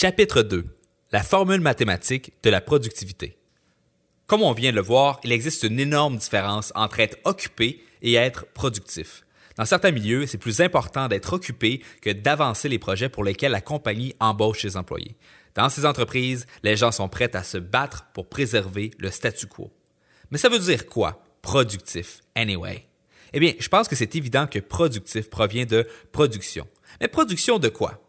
Chapitre 2. La formule mathématique de la productivité. Comme on vient de le voir, il existe une énorme différence entre être occupé et être productif. Dans certains milieux, c'est plus important d'être occupé que d'avancer les projets pour lesquels la compagnie embauche ses employés. Dans ces entreprises, les gens sont prêts à se battre pour préserver le statu quo. Mais ça veut dire quoi, productif, anyway? Eh bien, je pense que c'est évident que productif provient de production. Mais production de quoi?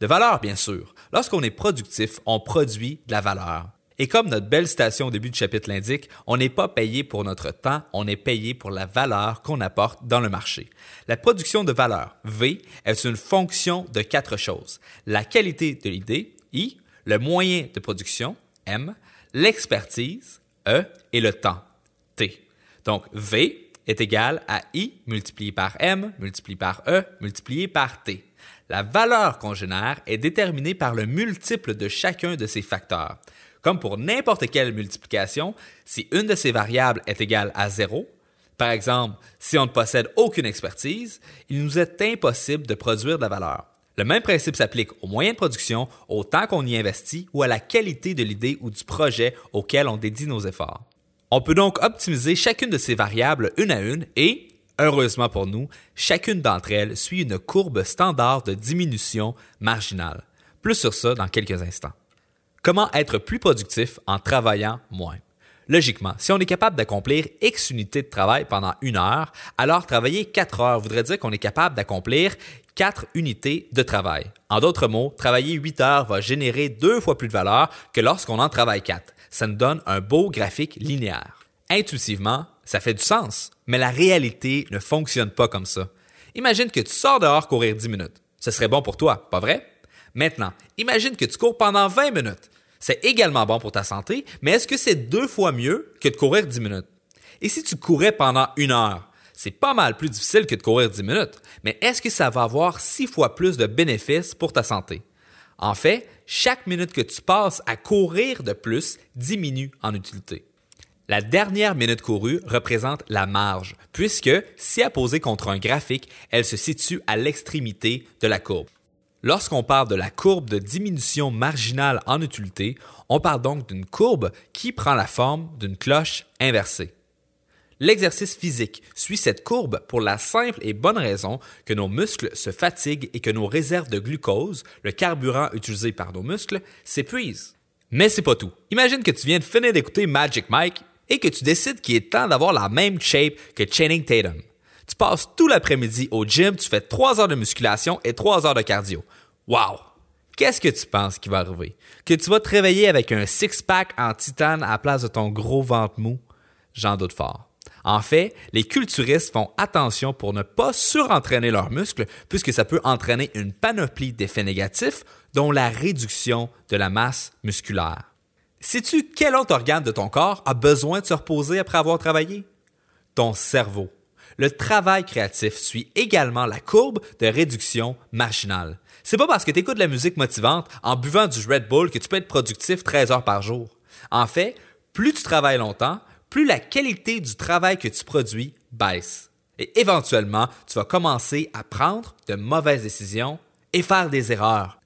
De valeur, bien sûr. Lorsqu'on est productif, on produit de la valeur. Et comme notre belle citation au début du chapitre l'indique, on n'est pas payé pour notre temps, on est payé pour la valeur qu'on apporte dans le marché. La production de valeur, V, est une fonction de quatre choses. La qualité de l'idée, I, le moyen de production, M, l'expertise, E, et le temps, T. Donc, V est égal à I multiplié par M multiplié par E multiplié par T. La valeur qu'on génère est déterminée par le multiple de chacun de ces facteurs. Comme pour n'importe quelle multiplication, si une de ces variables est égale à 0, par exemple, si on ne possède aucune expertise, il nous est impossible de produire de la valeur. Le même principe s'applique aux moyens de production, au temps qu'on y investit ou à la qualité de l'idée ou du projet auquel on dédie nos efforts. On peut donc optimiser chacune de ces variables une à une et, Heureusement pour nous, chacune d'entre elles suit une courbe standard de diminution marginale. Plus sur ça dans quelques instants. Comment être plus productif en travaillant moins? Logiquement, si on est capable d'accomplir X unités de travail pendant une heure, alors travailler 4 heures voudrait dire qu'on est capable d'accomplir 4 unités de travail. En d'autres mots, travailler 8 heures va générer deux fois plus de valeur que lorsqu'on en travaille 4. Ça nous donne un beau graphique linéaire. Intuitivement, ça fait du sens, mais la réalité ne fonctionne pas comme ça. Imagine que tu sors dehors courir 10 minutes. Ce serait bon pour toi, pas vrai? Maintenant, imagine que tu cours pendant 20 minutes. C'est également bon pour ta santé, mais est-ce que c'est deux fois mieux que de courir 10 minutes? Et si tu courais pendant une heure? C'est pas mal plus difficile que de courir 10 minutes, mais est-ce que ça va avoir six fois plus de bénéfices pour ta santé? En fait, chaque minute que tu passes à courir de plus diminue en utilité. La dernière minute courue représente la marge, puisque si apposée contre un graphique, elle se situe à l'extrémité de la courbe. Lorsqu'on parle de la courbe de diminution marginale en utilité, on parle donc d'une courbe qui prend la forme d'une cloche inversée. L'exercice physique suit cette courbe pour la simple et bonne raison que nos muscles se fatiguent et que nos réserves de glucose, le carburant utilisé par nos muscles, s'épuisent. Mais c'est pas tout. Imagine que tu viens de finir d'écouter Magic Mike et que tu décides qu'il est temps d'avoir la même shape que Channing Tatum. Tu passes tout l'après-midi au gym, tu fais 3 heures de musculation et 3 heures de cardio. Wow! Qu'est-ce que tu penses qui va arriver? Que tu vas te réveiller avec un six-pack en titane à la place de ton gros ventre mou? J'en doute fort. En fait, les culturistes font attention pour ne pas surentraîner leurs muscles puisque ça peut entraîner une panoplie d'effets négatifs dont la réduction de la masse musculaire. Sais-tu quel autre organe de ton corps a besoin de se reposer après avoir travaillé? Ton cerveau. Le travail créatif suit également la courbe de réduction marginale. C'est pas parce que tu écoutes de la musique motivante en buvant du Red Bull que tu peux être productif 13 heures par jour. En fait, plus tu travailles longtemps, plus la qualité du travail que tu produis baisse. Et éventuellement, tu vas commencer à prendre de mauvaises décisions et faire des erreurs.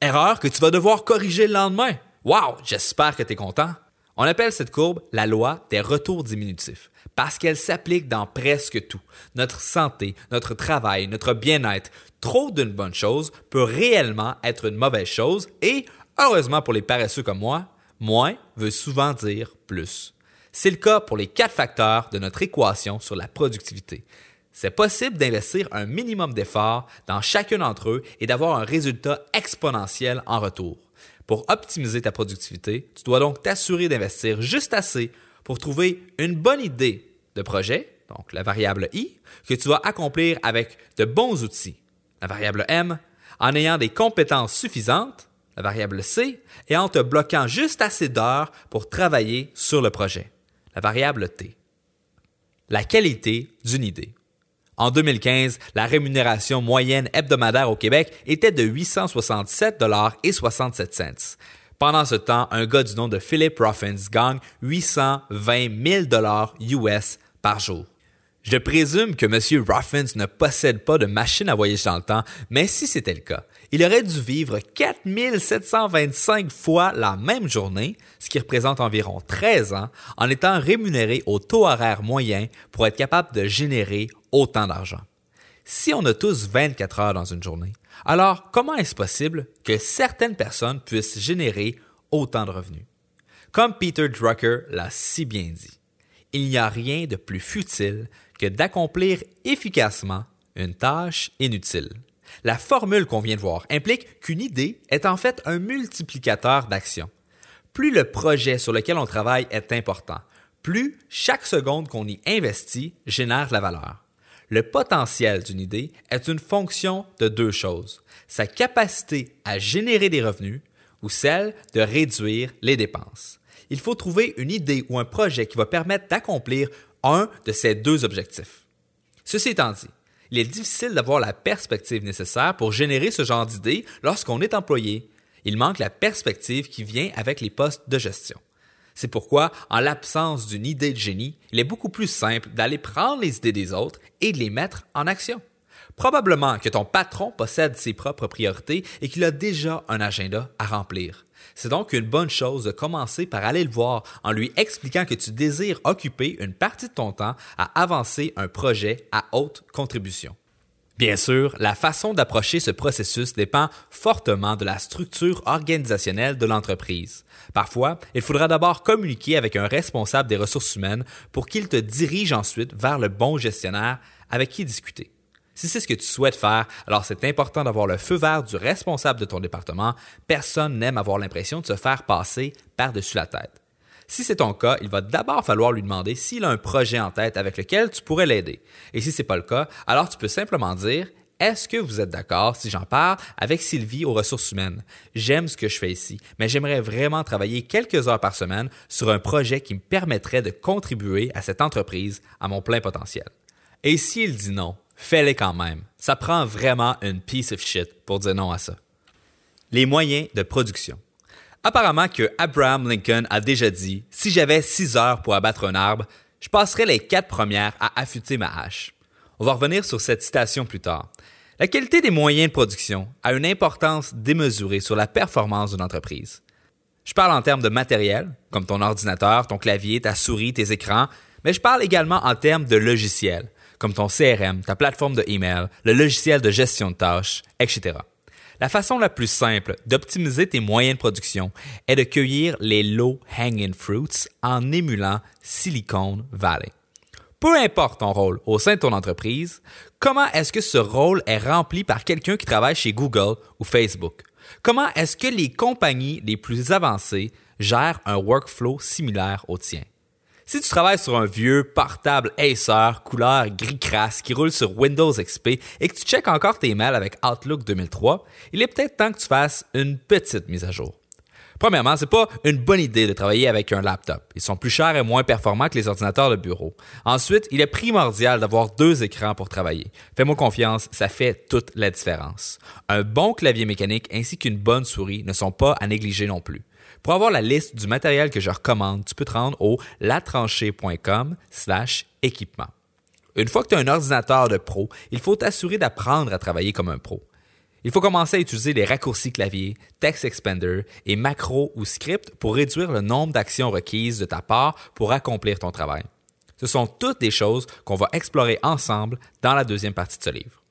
Erreurs que tu vas devoir corriger le lendemain. Wow, j'espère que tu es content. On appelle cette courbe la loi des retours diminutifs parce qu'elle s'applique dans presque tout. Notre santé, notre travail, notre bien-être. Trop d'une bonne chose peut réellement être une mauvaise chose et, heureusement pour les paresseux comme moi, moins veut souvent dire plus. C'est le cas pour les quatre facteurs de notre équation sur la productivité. C'est possible d'investir un minimum d'efforts dans chacun d'entre eux et d'avoir un résultat exponentiel en retour. Pour optimiser ta productivité, tu dois donc t'assurer d'investir juste assez pour trouver une bonne idée de projet, donc la variable I, que tu vas accomplir avec de bons outils, la variable M, en ayant des compétences suffisantes, la variable C, et en te bloquant juste assez d'heures pour travailler sur le projet, la variable T. La qualité d'une idée. En 2015, la rémunération moyenne hebdomadaire au Québec était de 867,67 Pendant ce temps, un gars du nom de Philip Ruffins gagne 820 000 US par jour. Je présume que M. Ruffins ne possède pas de machine à voyager dans le temps, mais si c'était le cas, il aurait dû vivre 4725 fois la même journée, ce qui représente environ 13 ans, en étant rémunéré au taux horaire moyen pour être capable de générer autant d'argent. Si on a tous 24 heures dans une journée, alors comment est-ce possible que certaines personnes puissent générer autant de revenus? Comme Peter Drucker l'a si bien dit, il n'y a rien de plus futile que d'accomplir efficacement une tâche inutile. La formule qu'on vient de voir implique qu'une idée est en fait un multiplicateur d'actions. Plus le projet sur lequel on travaille est important, plus chaque seconde qu'on y investit génère de la valeur. Le potentiel d'une idée est une fonction de deux choses, sa capacité à générer des revenus ou celle de réduire les dépenses. Il faut trouver une idée ou un projet qui va permettre d'accomplir un de ces deux objectifs. Ceci étant dit, il est difficile d'avoir la perspective nécessaire pour générer ce genre d'idées lorsqu'on est employé. Il manque la perspective qui vient avec les postes de gestion. C'est pourquoi, en l'absence d'une idée de génie, il est beaucoup plus simple d'aller prendre les idées des autres et de les mettre en action. Probablement que ton patron possède ses propres priorités et qu'il a déjà un agenda à remplir. C'est donc une bonne chose de commencer par aller le voir en lui expliquant que tu désires occuper une partie de ton temps à avancer un projet à haute contribution. Bien sûr, la façon d'approcher ce processus dépend fortement de la structure organisationnelle de l'entreprise. Parfois, il faudra d'abord communiquer avec un responsable des ressources humaines pour qu'il te dirige ensuite vers le bon gestionnaire avec qui discuter. Si c'est ce que tu souhaites faire, alors c'est important d'avoir le feu vert du responsable de ton département. Personne n'aime avoir l'impression de se faire passer par-dessus la tête. Si c'est ton cas, il va d'abord falloir lui demander s'il a un projet en tête avec lequel tu pourrais l'aider. Et si c'est pas le cas, alors tu peux simplement dire est-ce que vous êtes d'accord si j'en parle avec Sylvie aux ressources humaines? J'aime ce que je fais ici, mais j'aimerais vraiment travailler quelques heures par semaine sur un projet qui me permettrait de contribuer à cette entreprise à mon plein potentiel. Et s'il dit non, fais-les quand même. Ça prend vraiment une piece of shit pour dire non à ça. Les moyens de production. Apparemment que Abraham Lincoln a déjà dit si j'avais six heures pour abattre un arbre, je passerais les quatre premières à affûter ma hache. On va revenir sur cette citation plus tard. La qualité des moyens de production a une importance démesurée sur la performance d'une entreprise. Je parle en termes de matériel, comme ton ordinateur, ton clavier, ta souris, tes écrans, mais je parle également en termes de logiciel, comme ton CRM, ta plateforme de email, le logiciel de gestion de tâches, etc. La façon la plus simple d'optimiser tes moyens de production est de cueillir les low hanging fruits en émulant Silicon Valley. Peu importe ton rôle au sein de ton entreprise, comment est-ce que ce rôle est rempli par quelqu'un qui travaille chez Google ou Facebook? Comment est-ce que les compagnies les plus avancées gèrent un workflow similaire au tien? Si tu travailles sur un vieux portable Acer couleur gris crasse qui roule sur Windows XP et que tu checkes encore tes mails avec Outlook 2003, il est peut-être temps que tu fasses une petite mise à jour. Premièrement, c'est pas une bonne idée de travailler avec un laptop. Ils sont plus chers et moins performants que les ordinateurs de bureau. Ensuite, il est primordial d'avoir deux écrans pour travailler. Fais-moi confiance, ça fait toute la différence. Un bon clavier mécanique ainsi qu'une bonne souris ne sont pas à négliger non plus. Pour avoir la liste du matériel que je recommande, tu peux te rendre au latranchée.com slash équipement. Une fois que tu as un ordinateur de pro, il faut t'assurer d'apprendre à travailler comme un pro. Il faut commencer à utiliser les raccourcis clavier, text expander et macro ou script pour réduire le nombre d'actions requises de ta part pour accomplir ton travail. Ce sont toutes des choses qu'on va explorer ensemble dans la deuxième partie de ce livre.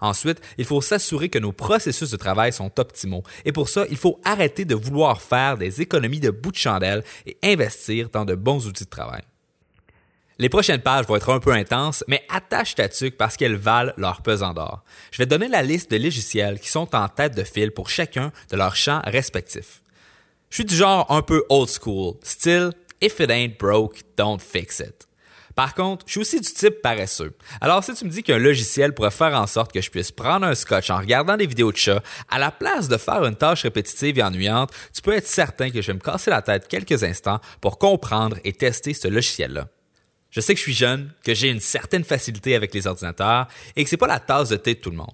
Ensuite, il faut s'assurer que nos processus de travail sont optimaux. Et pour ça, il faut arrêter de vouloir faire des économies de bout de chandelle et investir dans de bons outils de travail. Les prochaines pages vont être un peu intenses, mais attache ta tuque parce qu'elles valent leur pesant d'or. Je vais donner la liste de logiciels qui sont en tête de file pour chacun de leurs champs respectifs. Je suis du genre un peu old school, style If it ain't broke, don't fix it. Par contre, je suis aussi du type paresseux. Alors si tu me dis qu'un logiciel pourrait faire en sorte que je puisse prendre un scotch en regardant des vidéos de chats, à la place de faire une tâche répétitive et ennuyante, tu peux être certain que je vais me casser la tête quelques instants pour comprendre et tester ce logiciel-là. Je sais que je suis jeune, que j'ai une certaine facilité avec les ordinateurs et que c'est pas la tasse de thé de tout le monde.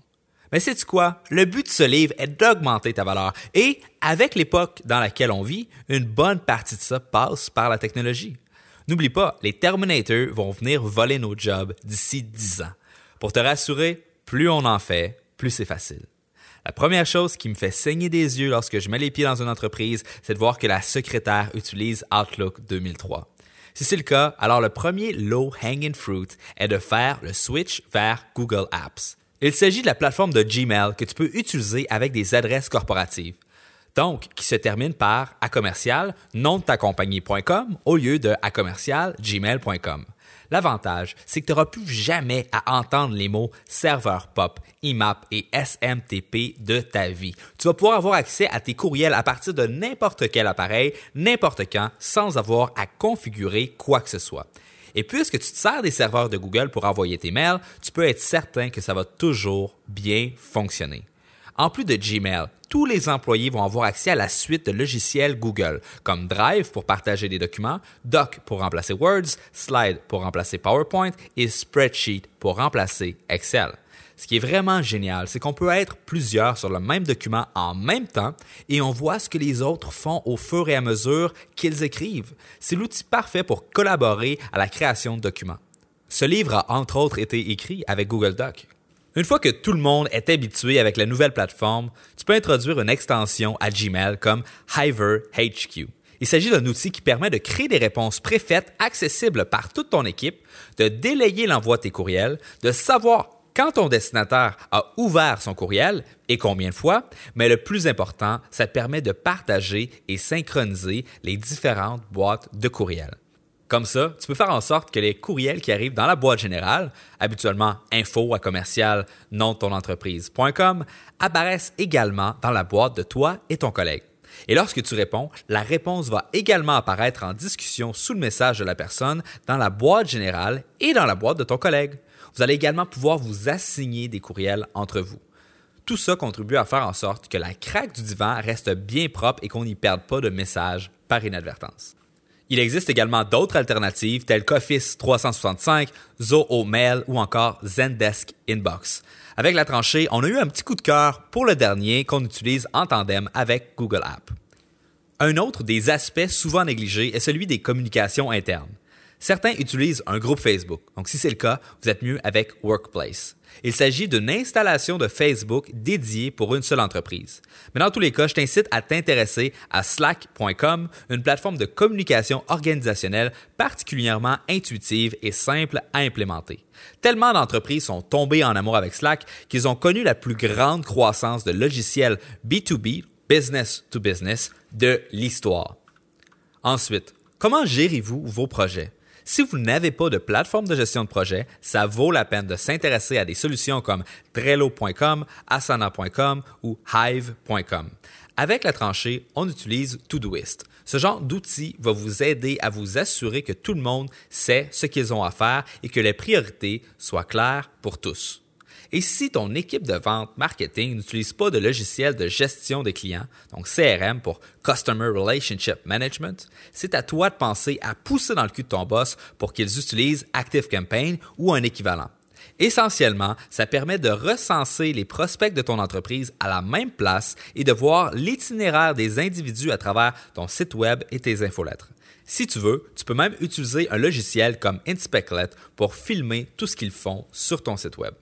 Mais c'est quoi? Le but de ce livre est d'augmenter ta valeur. Et avec l'époque dans laquelle on vit, une bonne partie de ça passe par la technologie. N'oublie pas, les Terminators vont venir voler nos jobs d'ici 10 ans. Pour te rassurer, plus on en fait, plus c'est facile. La première chose qui me fait saigner des yeux lorsque je mets les pieds dans une entreprise, c'est de voir que la secrétaire utilise Outlook 2003. Si c'est le cas, alors le premier low hanging fruit est de faire le switch vers Google Apps. Il s'agit de la plateforme de Gmail que tu peux utiliser avec des adresses corporatives. Donc, qui se termine par à commercial nom de ta compagnie.com au lieu de à commercial gmail.com. L'avantage, c'est que tu n'auras plus jamais à entendre les mots serveur pop, IMAP et SMTP de ta vie. Tu vas pouvoir avoir accès à tes courriels à partir de n'importe quel appareil, n'importe quand, sans avoir à configurer quoi que ce soit. Et puisque tu te sers des serveurs de Google pour envoyer tes mails, tu peux être certain que ça va toujours bien fonctionner. En plus de Gmail, tous les employés vont avoir accès à la suite de logiciels Google, comme Drive pour partager des documents, Doc pour remplacer Words, Slide pour remplacer PowerPoint et Spreadsheet pour remplacer Excel. Ce qui est vraiment génial, c'est qu'on peut être plusieurs sur le même document en même temps et on voit ce que les autres font au fur et à mesure qu'ils écrivent. C'est l'outil parfait pour collaborer à la création de documents. Ce livre a entre autres été écrit avec Google Doc. Une fois que tout le monde est habitué avec la nouvelle plateforme, tu peux introduire une extension à Gmail comme Hiver HQ. Il s'agit d'un outil qui permet de créer des réponses préfaites accessibles par toute ton équipe, de délayer l'envoi de tes courriels, de savoir quand ton destinataire a ouvert son courriel et combien de fois, mais le plus important, ça te permet de partager et synchroniser les différentes boîtes de courriels. Comme ça, tu peux faire en sorte que les courriels qui arrivent dans la boîte générale, habituellement info à commercial nom de ton entreprise.com, apparaissent également dans la boîte de toi et ton collègue. Et lorsque tu réponds, la réponse va également apparaître en discussion sous le message de la personne dans la boîte générale et dans la boîte de ton collègue. Vous allez également pouvoir vous assigner des courriels entre vous. Tout ça contribue à faire en sorte que la craque du divan reste bien propre et qu'on n'y perde pas de messages par inadvertance. Il existe également d'autres alternatives telles qu'Office 365, Zoho Mail ou encore Zendesk Inbox. Avec la tranchée, on a eu un petit coup de cœur pour le dernier qu'on utilise en tandem avec Google Apps. Un autre des aspects souvent négligés est celui des communications internes. Certains utilisent un groupe Facebook, donc si c'est le cas, vous êtes mieux avec Workplace. Il s'agit d'une installation de Facebook dédiée pour une seule entreprise. Mais dans tous les cas, je t'incite à t'intéresser à slack.com, une plateforme de communication organisationnelle particulièrement intuitive et simple à implémenter. Tellement d'entreprises sont tombées en amour avec Slack qu'ils ont connu la plus grande croissance de logiciels B2B, business to business, de l'histoire. Ensuite, comment gérez-vous vos projets? Si vous n'avez pas de plateforme de gestion de projet, ça vaut la peine de s'intéresser à des solutions comme Trello.com, Asana.com ou Hive.com. Avec la tranchée, on utilise Todoist. Ce genre d'outil va vous aider à vous assurer que tout le monde sait ce qu'ils ont à faire et que les priorités soient claires pour tous. Et si ton équipe de vente marketing n'utilise pas de logiciel de gestion des clients, donc CRM pour Customer Relationship Management, c'est à toi de penser à pousser dans le cul de ton boss pour qu'ils utilisent ActiveCampaign ou un équivalent. Essentiellement, ça permet de recenser les prospects de ton entreprise à la même place et de voir l'itinéraire des individus à travers ton site web et tes infolettres. Si tu veux, tu peux même utiliser un logiciel comme Inspectlet pour filmer tout ce qu'ils font sur ton site web.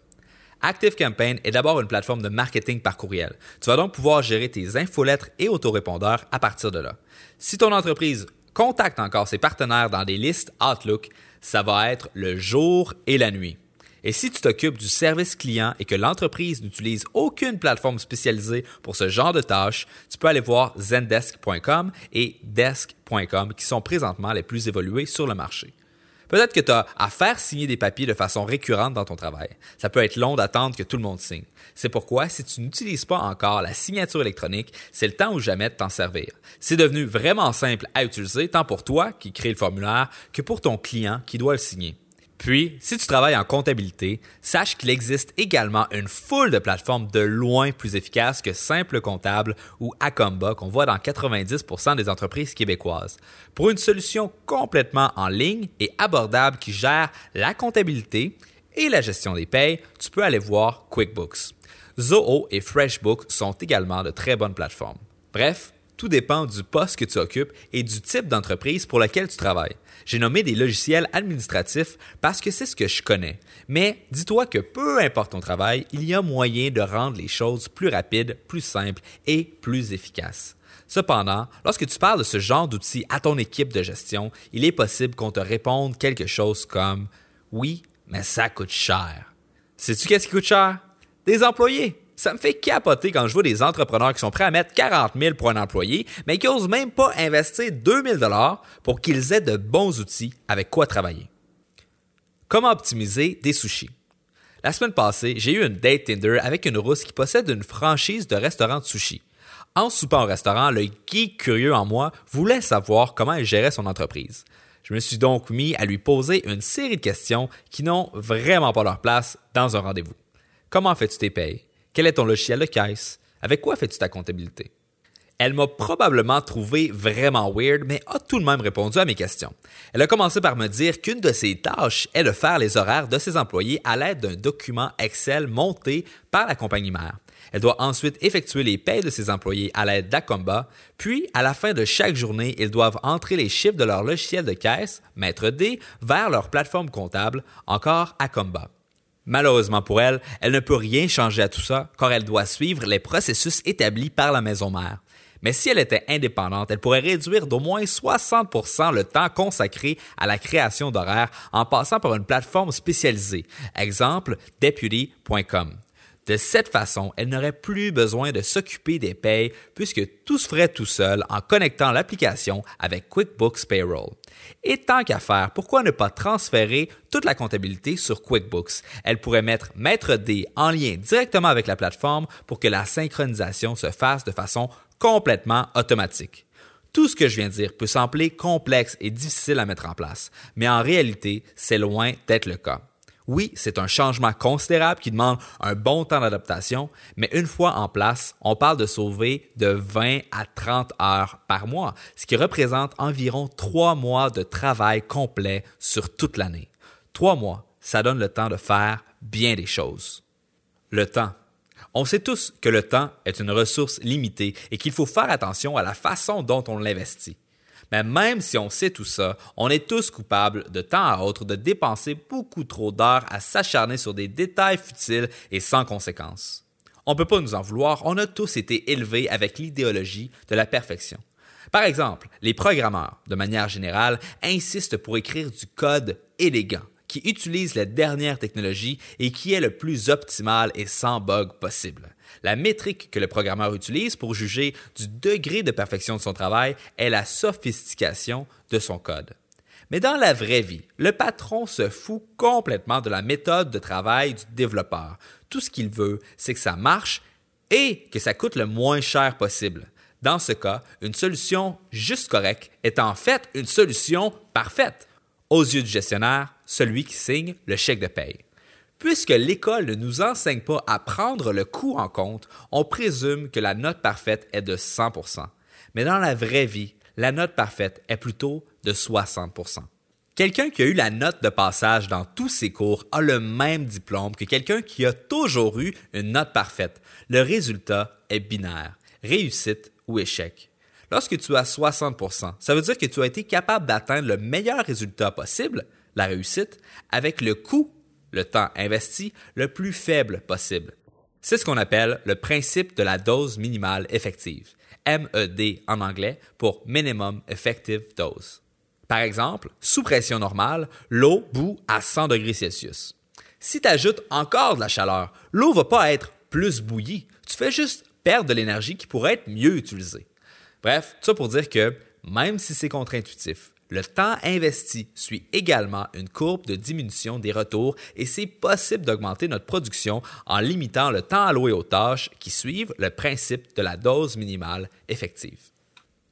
ActiveCampaign est d'abord une plateforme de marketing par courriel. Tu vas donc pouvoir gérer tes infolettres et autorépondeurs à partir de là. Si ton entreprise contacte encore ses partenaires dans des listes Outlook, ça va être le jour et la nuit. Et si tu t'occupes du service client et que l'entreprise n'utilise aucune plateforme spécialisée pour ce genre de tâches, tu peux aller voir zendesk.com et desk.com qui sont présentement les plus évolués sur le marché. Peut-être que tu as à faire signer des papiers de façon récurrente dans ton travail. Ça peut être long d'attendre que tout le monde signe. C'est pourquoi, si tu n'utilises pas encore la signature électronique, c'est le temps ou jamais de t'en servir. C'est devenu vraiment simple à utiliser, tant pour toi qui crée le formulaire que pour ton client qui doit le signer. Puis, si tu travailles en comptabilité, sache qu'il existe également une foule de plateformes de loin plus efficaces que Simple Comptable ou Acomba qu'on voit dans 90% des entreprises québécoises. Pour une solution complètement en ligne et abordable qui gère la comptabilité et la gestion des payes, tu peux aller voir QuickBooks. Zoho et FreshBooks sont également de très bonnes plateformes. Bref, Tout dépend du poste que tu occupes et du type d'entreprise pour laquelle tu travailles. J'ai nommé des logiciels administratifs parce que c'est ce que je connais. Mais dis-toi que peu importe ton travail, il y a moyen de rendre les choses plus rapides, plus simples et plus efficaces. Cependant, lorsque tu parles de ce genre d'outils à ton équipe de gestion, il est possible qu'on te réponde quelque chose comme Oui, mais ça coûte cher. Sais-tu qu'est-ce qui coûte cher? Des employés. Ça me fait capoter quand je vois des entrepreneurs qui sont prêts à mettre 40 000 pour un employé, mais qui n'osent même pas investir 2 000 pour qu'ils aient de bons outils avec quoi travailler. Comment optimiser des sushis? La semaine passée, j'ai eu une date Tinder avec une rousse qui possède une franchise de restaurant de sushis. En soupant au restaurant, le geek curieux en moi voulait savoir comment elle gérait son entreprise. Je me suis donc mis à lui poser une série de questions qui n'ont vraiment pas leur place dans un rendez-vous. Comment fais-tu tes payes? Quel est ton logiciel de caisse? Avec quoi fais-tu ta comptabilité? Elle m'a probablement trouvé vraiment weird, mais a tout de même répondu à mes questions. Elle a commencé par me dire qu'une de ses tâches est de faire les horaires de ses employés à l'aide d'un document Excel monté par la compagnie mère. Elle doit ensuite effectuer les paies de ses employés à l'aide d'Acomba, puis à la fin de chaque journée, ils doivent entrer les chiffres de leur logiciel de caisse, Maître D, vers leur plateforme comptable, encore Acomba. Malheureusement pour elle, elle ne peut rien changer à tout ça car elle doit suivre les processus établis par la maison mère. Mais si elle était indépendante, elle pourrait réduire d'au moins 60% le temps consacré à la création d'horaires en passant par une plateforme spécialisée. Exemple, deputy.com. De cette façon, elle n'aurait plus besoin de s'occuper des payes puisque tout se ferait tout seul en connectant l'application avec QuickBooks Payroll. Et tant qu'à faire, pourquoi ne pas transférer toute la comptabilité sur QuickBooks? Elle pourrait mettre Maître D en lien directement avec la plateforme pour que la synchronisation se fasse de façon complètement automatique. Tout ce que je viens de dire peut sembler complexe et difficile à mettre en place, mais en réalité, c'est loin d'être le cas. Oui, c'est un changement considérable qui demande un bon temps d'adaptation, mais une fois en place, on parle de sauver de 20 à 30 heures par mois, ce qui représente environ trois mois de travail complet sur toute l'année. Trois mois, ça donne le temps de faire bien des choses. Le temps. On sait tous que le temps est une ressource limitée et qu'il faut faire attention à la façon dont on l'investit. Mais même si on sait tout ça, on est tous coupables de temps à autre de dépenser beaucoup trop d'heures à s'acharner sur des détails futiles et sans conséquences. On ne peut pas nous en vouloir, on a tous été élevés avec l'idéologie de la perfection. Par exemple, les programmeurs, de manière générale, insistent pour écrire du code élégant, qui utilise la dernière technologie et qui est le plus optimal et sans bug possible. La métrique que le programmeur utilise pour juger du degré de perfection de son travail est la sophistication de son code. Mais dans la vraie vie, le patron se fout complètement de la méthode de travail du développeur. Tout ce qu'il veut, c'est que ça marche et que ça coûte le moins cher possible. Dans ce cas, une solution juste correcte est en fait une solution parfaite. Aux yeux du gestionnaire, celui qui signe le chèque de paye. Puisque l'école ne nous enseigne pas à prendre le coût en compte, on présume que la note parfaite est de 100% Mais dans la vraie vie, la note parfaite est plutôt de 60% Quelqu'un qui a eu la note de passage dans tous ses cours a le même diplôme que quelqu'un qui a toujours eu une note parfaite. Le résultat est binaire, réussite ou échec. Lorsque tu as 60% ça veut dire que tu as été capable d'atteindre le meilleur résultat possible, la réussite, avec le coût le temps investi le plus faible possible. C'est ce qu'on appelle le principe de la dose minimale effective, MED en anglais pour Minimum Effective Dose. Par exemple, sous pression normale, l'eau bout à 100 degrés Celsius. Si tu ajoutes encore de la chaleur, l'eau va pas être plus bouillie, tu fais juste perdre de l'énergie qui pourrait être mieux utilisée. Bref, tout ça pour dire que même si c'est contre-intuitif, le temps investi suit également une courbe de diminution des retours et c'est possible d'augmenter notre production en limitant le temps alloué aux tâches qui suivent le principe de la dose minimale effective.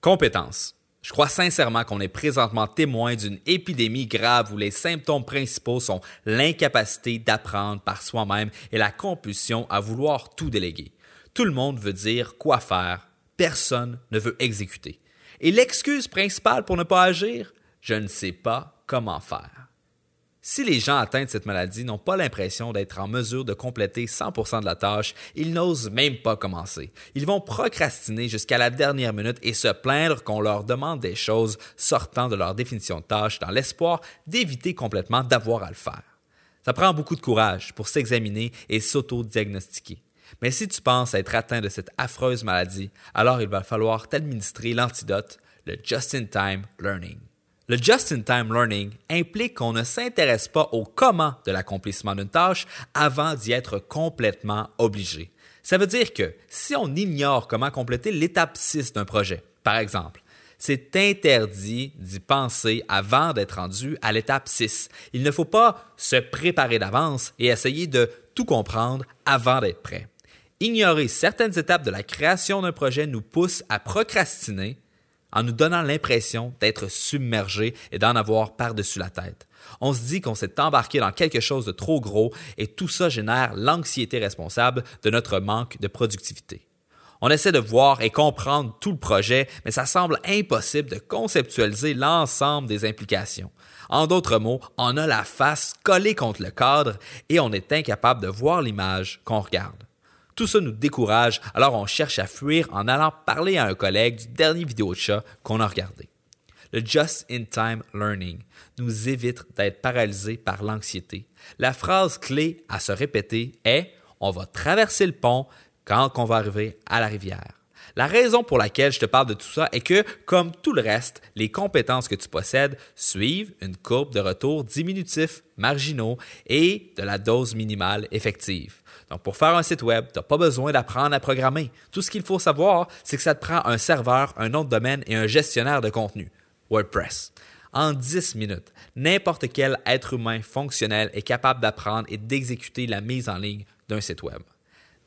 Compétences. Je crois sincèrement qu'on est présentement témoin d'une épidémie grave où les symptômes principaux sont l'incapacité d'apprendre par soi-même et la compulsion à vouloir tout déléguer. Tout le monde veut dire quoi faire, personne ne veut exécuter. Et l'excuse principale pour ne pas agir, je ne sais pas comment faire. Si les gens atteints de cette maladie n'ont pas l'impression d'être en mesure de compléter 100% de la tâche, ils n'osent même pas commencer. Ils vont procrastiner jusqu'à la dernière minute et se plaindre qu'on leur demande des choses sortant de leur définition de tâche dans l'espoir d'éviter complètement d'avoir à le faire. Ça prend beaucoup de courage pour s'examiner et s'auto-diagnostiquer. Mais si tu penses être atteint de cette affreuse maladie, alors il va falloir t'administrer l'antidote, le Just-in-Time Learning. Le just-in-time learning implique qu'on ne s'intéresse pas au comment de l'accomplissement d'une tâche avant d'y être complètement obligé. Ça veut dire que si on ignore comment compléter l'étape 6 d'un projet, par exemple, c'est interdit d'y penser avant d'être rendu à l'étape 6. Il ne faut pas se préparer d'avance et essayer de tout comprendre avant d'être prêt. Ignorer certaines étapes de la création d'un projet nous pousse à procrastiner en nous donnant l'impression d'être submergé et d'en avoir par-dessus la tête. On se dit qu'on s'est embarqué dans quelque chose de trop gros et tout ça génère l'anxiété responsable de notre manque de productivité. On essaie de voir et comprendre tout le projet, mais ça semble impossible de conceptualiser l'ensemble des implications. En d'autres mots, on a la face collée contre le cadre et on est incapable de voir l'image qu'on regarde. Tout ça nous décourage, alors on cherche à fuir en allant parler à un collègue du dernier vidéo de chat qu'on a regardé. Le just-in-time learning nous évite d'être paralysés par l'anxiété. La phrase clé à se répéter est On va traverser le pont quand on va arriver à la rivière. La raison pour laquelle je te parle de tout ça est que, comme tout le reste, les compétences que tu possèdes suivent une courbe de retour diminutif, marginaux et de la dose minimale effective. Donc, pour faire un site web, tu n'as pas besoin d'apprendre à programmer. Tout ce qu'il faut savoir, c'est que ça te prend un serveur, un nom de domaine et un gestionnaire de contenu. WordPress. En 10 minutes, n'importe quel être humain fonctionnel est capable d'apprendre et d'exécuter la mise en ligne d'un site web.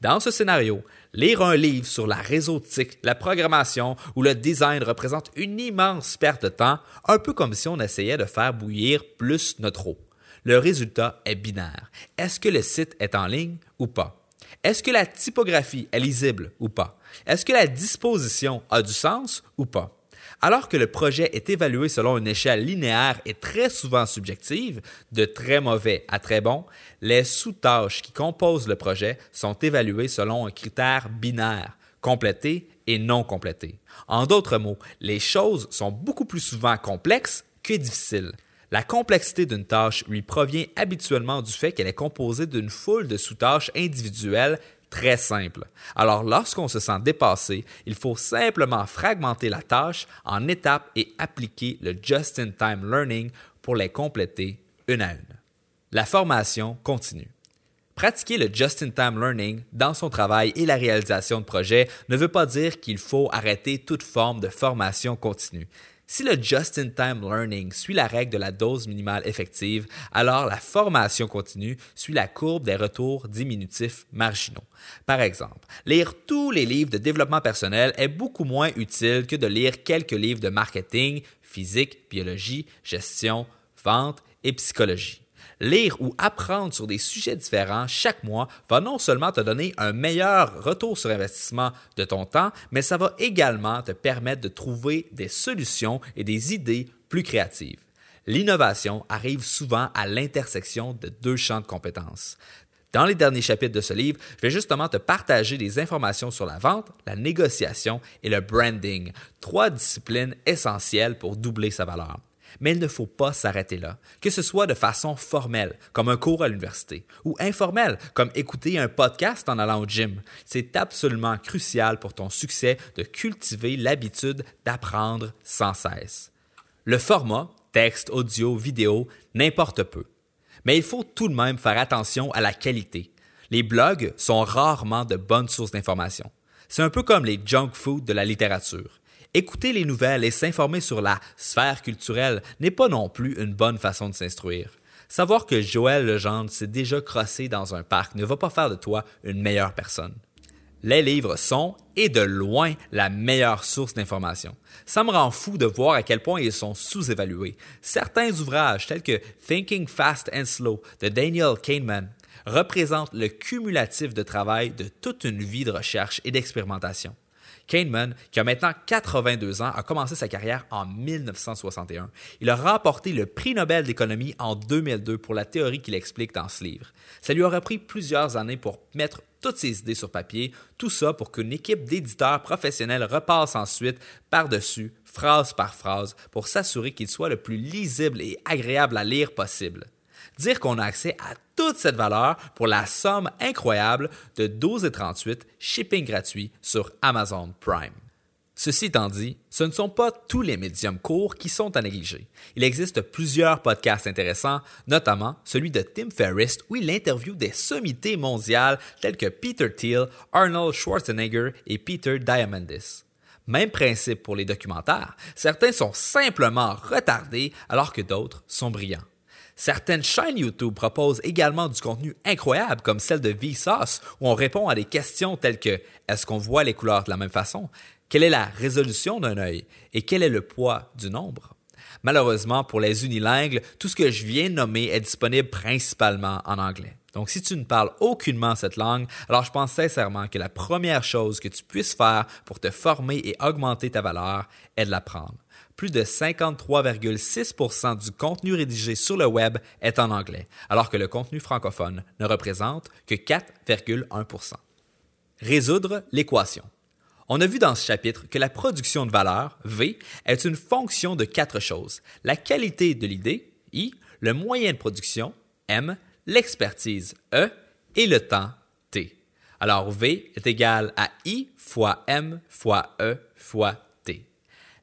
Dans ce scénario, lire un livre sur la réseautique, la programmation ou le design représente une immense perte de temps, un peu comme si on essayait de faire bouillir plus notre eau. Le résultat est binaire. Est-ce que le site est en ligne ou pas? Est-ce que la typographie est lisible ou pas? Est-ce que la disposition a du sens ou pas? Alors que le projet est évalué selon une échelle linéaire et très souvent subjective, de très mauvais à très bon, les sous-tâches qui composent le projet sont évaluées selon un critère binaire, complété et non complété. En d'autres mots, les choses sont beaucoup plus souvent complexes que difficiles. La complexité d'une tâche lui provient habituellement du fait qu'elle est composée d'une foule de sous-tâches individuelles très simples. Alors lorsqu'on se sent dépassé, il faut simplement fragmenter la tâche en étapes et appliquer le just-in-time learning pour les compléter une à une. La formation continue. Pratiquer le just-in-time learning dans son travail et la réalisation de projets ne veut pas dire qu'il faut arrêter toute forme de formation continue. Si le just-in-time learning suit la règle de la dose minimale effective, alors la formation continue suit la courbe des retours diminutifs marginaux. Par exemple, lire tous les livres de développement personnel est beaucoup moins utile que de lire quelques livres de marketing, physique, biologie, gestion, vente et psychologie. Lire ou apprendre sur des sujets différents chaque mois va non seulement te donner un meilleur retour sur investissement de ton temps, mais ça va également te permettre de trouver des solutions et des idées plus créatives. L'innovation arrive souvent à l'intersection de deux champs de compétences. Dans les derniers chapitres de ce livre, je vais justement te partager des informations sur la vente, la négociation et le branding, trois disciplines essentielles pour doubler sa valeur. Mais il ne faut pas s'arrêter là, que ce soit de façon formelle, comme un cours à l'université, ou informelle, comme écouter un podcast en allant au gym. C'est absolument crucial pour ton succès de cultiver l'habitude d'apprendre sans cesse. Le format, texte, audio, vidéo, n'importe peu. Mais il faut tout de même faire attention à la qualité. Les blogs sont rarement de bonnes sources d'information. C'est un peu comme les junk food de la littérature. Écouter les nouvelles et s'informer sur la sphère culturelle n'est pas non plus une bonne façon de s'instruire. Savoir que Joël Legendre s'est déjà crossé dans un parc ne va pas faire de toi une meilleure personne. Les livres sont, et de loin, la meilleure source d'information. Ça me rend fou de voir à quel point ils sont sous-évalués. Certains ouvrages, tels que Thinking Fast and Slow de Daniel Kahneman, représentent le cumulatif de travail de toute une vie de recherche et d'expérimentation. Kahneman, qui a maintenant 82 ans, a commencé sa carrière en 1961. Il a remporté le prix Nobel d'économie en 2002 pour la théorie qu'il explique dans ce livre. Ça lui aura pris plusieurs années pour mettre toutes ses idées sur papier, tout ça pour qu'une équipe d'éditeurs professionnels repasse ensuite par-dessus, phrase par phrase, pour s'assurer qu'il soit le plus lisible et agréable à lire possible. Dire qu'on a accès à toute cette valeur pour la somme incroyable de 12,38 shipping gratuit sur Amazon Prime. Ceci étant dit, ce ne sont pas tous les médiums courts qui sont à négliger. Il existe plusieurs podcasts intéressants, notamment celui de Tim Ferriss où il interviewe des sommités mondiales tels que Peter Thiel, Arnold Schwarzenegger et Peter Diamandis. Même principe pour les documentaires, certains sont simplement retardés alors que d'autres sont brillants. Certaines chaînes YouTube proposent également du contenu incroyable comme celle de Vsauce où on répond à des questions telles que est-ce qu'on voit les couleurs de la même façon Quelle est la résolution d'un œil? Et quel est le poids du nombre? Malheureusement, pour les unilingues, tout ce que je viens de nommer est disponible principalement en anglais. Donc, si tu ne parles aucunement cette langue, alors je pense sincèrement que la première chose que tu puisses faire pour te former et augmenter ta valeur est de l'apprendre plus de 53,6% du contenu rédigé sur le web est en anglais, alors que le contenu francophone ne représente que 4,1% Résoudre l'équation. On a vu dans ce chapitre que la production de valeur, V, est une fonction de quatre choses. La qualité de l'idée, I, le moyen de production, M, l'expertise, E, et le temps, T. Alors V est égal à I fois M fois E fois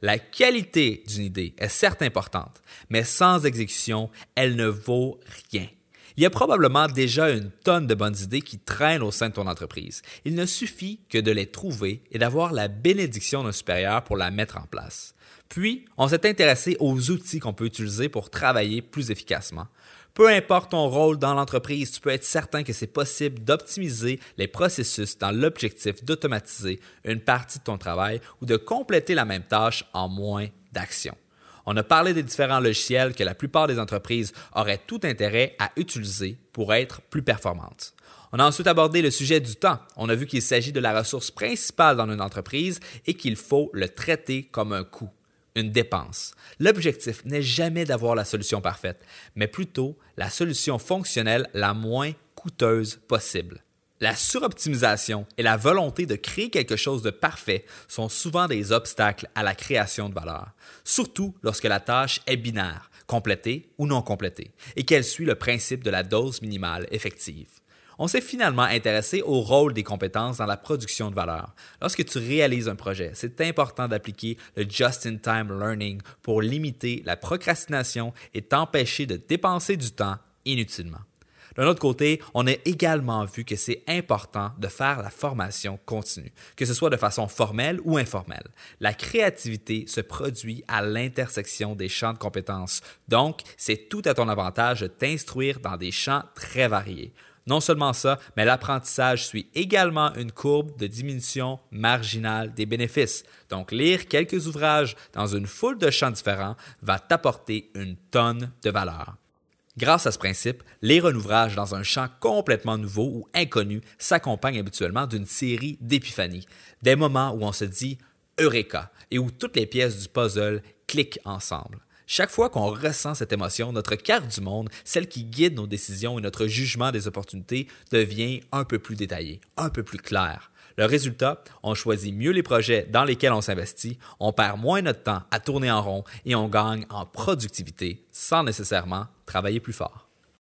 la qualité d'une idée est certes importante, mais sans exécution, elle ne vaut rien. Il y a probablement déjà une tonne de bonnes idées qui traînent au sein de ton entreprise. Il ne suffit que de les trouver et d'avoir la bénédiction d'un supérieur pour la mettre en place. Puis, on s'est intéressé aux outils qu'on peut utiliser pour travailler plus efficacement. Peu importe ton rôle dans l'entreprise, tu peux être certain que c'est possible d'optimiser les processus dans l'objectif d'automatiser une partie de ton travail ou de compléter la même tâche en moins d'actions. On a parlé des différents logiciels que la plupart des entreprises auraient tout intérêt à utiliser pour être plus performantes. On a ensuite abordé le sujet du temps. On a vu qu'il s'agit de la ressource principale dans une entreprise et qu'il faut le traiter comme un coût une dépense. L'objectif n'est jamais d'avoir la solution parfaite, mais plutôt la solution fonctionnelle la moins coûteuse possible. La suroptimisation et la volonté de créer quelque chose de parfait sont souvent des obstacles à la création de valeur, surtout lorsque la tâche est binaire, complétée ou non complétée, et qu'elle suit le principe de la dose minimale effective on s'est finalement intéressé au rôle des compétences dans la production de valeur. Lorsque tu réalises un projet, c'est important d'appliquer le just-in-time learning pour limiter la procrastination et t'empêcher de dépenser du temps inutilement. D'un autre côté, on a également vu que c'est important de faire la formation continue, que ce soit de façon formelle ou informelle. La créativité se produit à l'intersection des champs de compétences, donc c'est tout à ton avantage de t'instruire dans des champs très variés. Non seulement ça, mais l'apprentissage suit également une courbe de diminution marginale des bénéfices. Donc lire quelques ouvrages dans une foule de champs différents va t'apporter une tonne de valeur. Grâce à ce principe, lire un ouvrage dans un champ complètement nouveau ou inconnu s'accompagne habituellement d'une série d'épiphanies, des moments où on se dit Eureka et où toutes les pièces du puzzle cliquent ensemble. Chaque fois qu'on ressent cette émotion, notre carte du monde, celle qui guide nos décisions et notre jugement des opportunités, devient un peu plus détaillé, un peu plus clair. Le résultat, on choisit mieux les projets dans lesquels on s'investit, on perd moins notre temps à tourner en rond et on gagne en productivité sans nécessairement travailler plus fort.